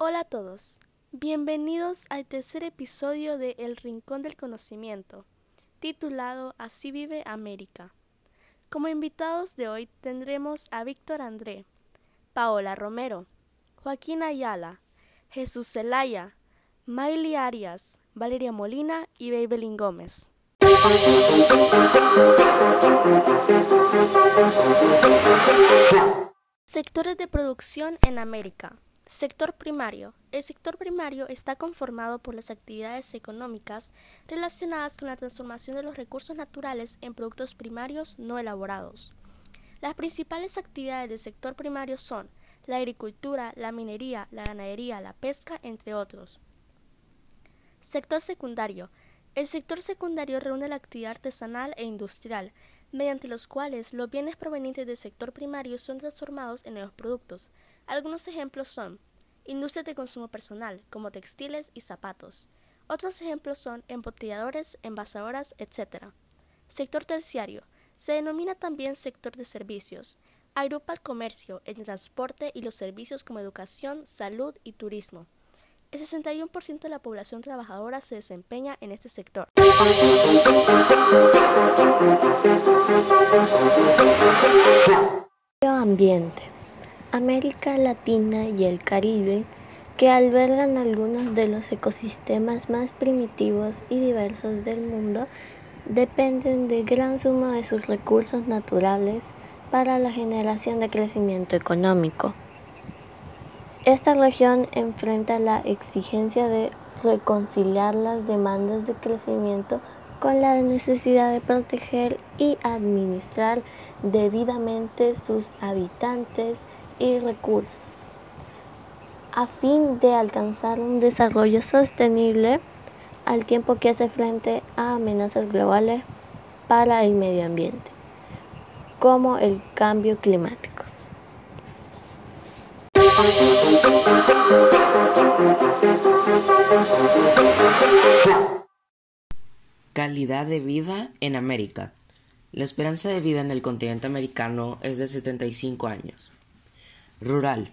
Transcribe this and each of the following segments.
Hola a todos, bienvenidos al tercer episodio de El Rincón del Conocimiento, titulado Así vive América. Como invitados de hoy tendremos a Víctor André, Paola Romero, Joaquín Ayala, Jesús Zelaya, Miley Arias, Valeria Molina y Babelín Gómez. Sectores de producción en América. Sector primario. El sector primario está conformado por las actividades económicas relacionadas con la transformación de los recursos naturales en productos primarios no elaborados. Las principales actividades del sector primario son la agricultura, la minería, la ganadería, la pesca, entre otros. Sector secundario. El sector secundario reúne la actividad artesanal e industrial, mediante los cuales los bienes provenientes del sector primario son transformados en nuevos productos. Algunos ejemplos son industrias de consumo personal, como textiles y zapatos. Otros ejemplos son embotelladores, envasadoras, etc. Sector terciario. Se denomina también sector de servicios. Agrupa el comercio, el transporte y los servicios como educación, salud y turismo. El 61% de la población trabajadora se desempeña en este sector. Ambiente. América Latina y el Caribe, que albergan algunos de los ecosistemas más primitivos y diversos del mundo, dependen de gran suma de sus recursos naturales para la generación de crecimiento económico. Esta región enfrenta la exigencia de reconciliar las demandas de crecimiento con la necesidad de proteger y administrar debidamente sus habitantes y recursos. A fin de alcanzar un desarrollo sostenible al tiempo que hace frente a amenazas globales para el medio ambiente, como el cambio climático. Calidad de vida en América. La esperanza de vida en el continente americano es de 75 años. Rural.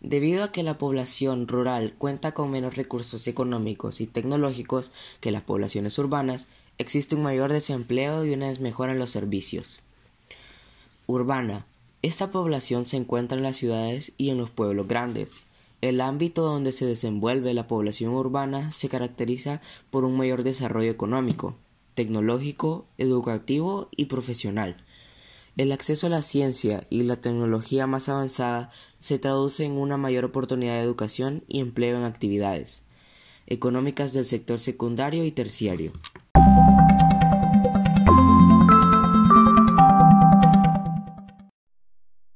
Debido a que la población rural cuenta con menos recursos económicos y tecnológicos que las poblaciones urbanas, existe un mayor desempleo y una desmejora en los servicios. Urbana. Esta población se encuentra en las ciudades y en los pueblos grandes. El ámbito donde se desenvuelve la población urbana se caracteriza por un mayor desarrollo económico, tecnológico, educativo y profesional. El acceso a la ciencia y la tecnología más avanzada se traduce en una mayor oportunidad de educación y empleo en actividades económicas del sector secundario y terciario.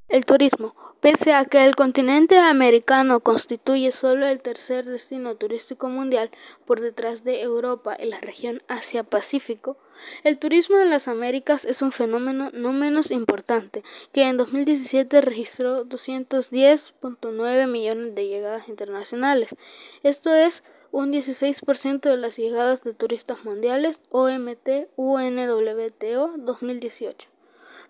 El turismo. Pese a que el continente americano constituye solo el tercer destino turístico mundial por detrás de Europa y la región Asia-Pacífico, el turismo en las Américas es un fenómeno no menos importante, que en 2017 registró 210.9 millones de llegadas internacionales. Esto es un 16% de las llegadas de turistas mundiales OMT-UNWTO 2018.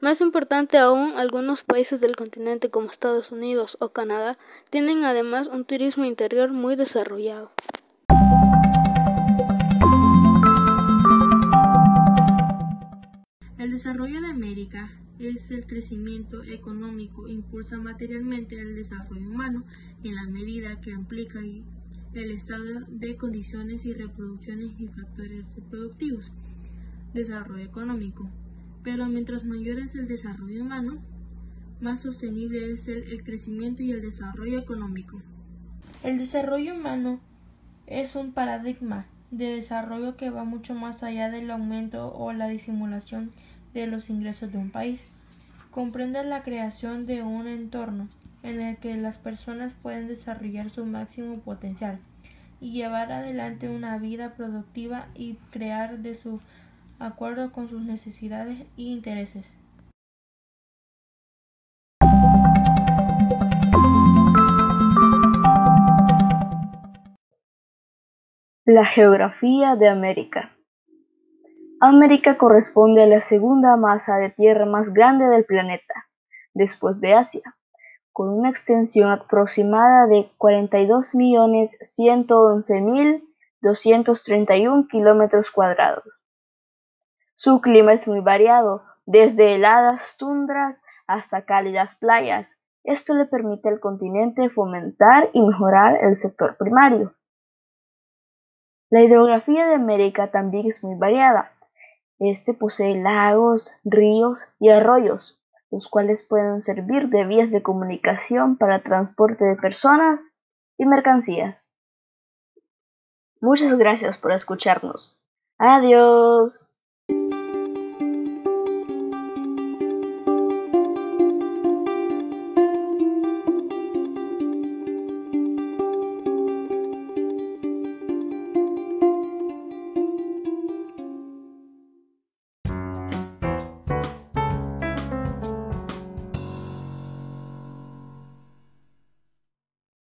Más importante aún, algunos países del continente como Estados Unidos o Canadá tienen además un turismo interior muy desarrollado. El desarrollo de América es el crecimiento económico impulsa materialmente el desarrollo humano en la medida que implica el estado de condiciones y reproducciones y factores reproductivos. Desarrollo económico pero mientras mayor es el desarrollo humano, más sostenible es el, crecimiento y el desarrollo económico. El desarrollo humano es un paradigma de desarrollo que va mucho más allá del aumento o la disimulación de los ingresos de un país. Comprende la creación de un entorno en el que las personas pueden desarrollar su máximo potencial y llevar adelante una vida productiva y crear de su acuerdo con sus necesidades e intereses. La geografía de América. América corresponde a la segunda masa de tierra más grande del planeta, después de Asia, con una extensión aproximada de 42.111.231 kilómetros cuadrados. Su clima es muy variado, desde heladas tundras hasta cálidas playas. Esto le permite al continente fomentar y mejorar el sector primario. La hidrografía de América también es muy variada. Este posee lagos, ríos y arroyos, los cuales pueden servir de vías de comunicación para transporte de personas y mercancías. Muchas gracias por escucharnos. Adiós.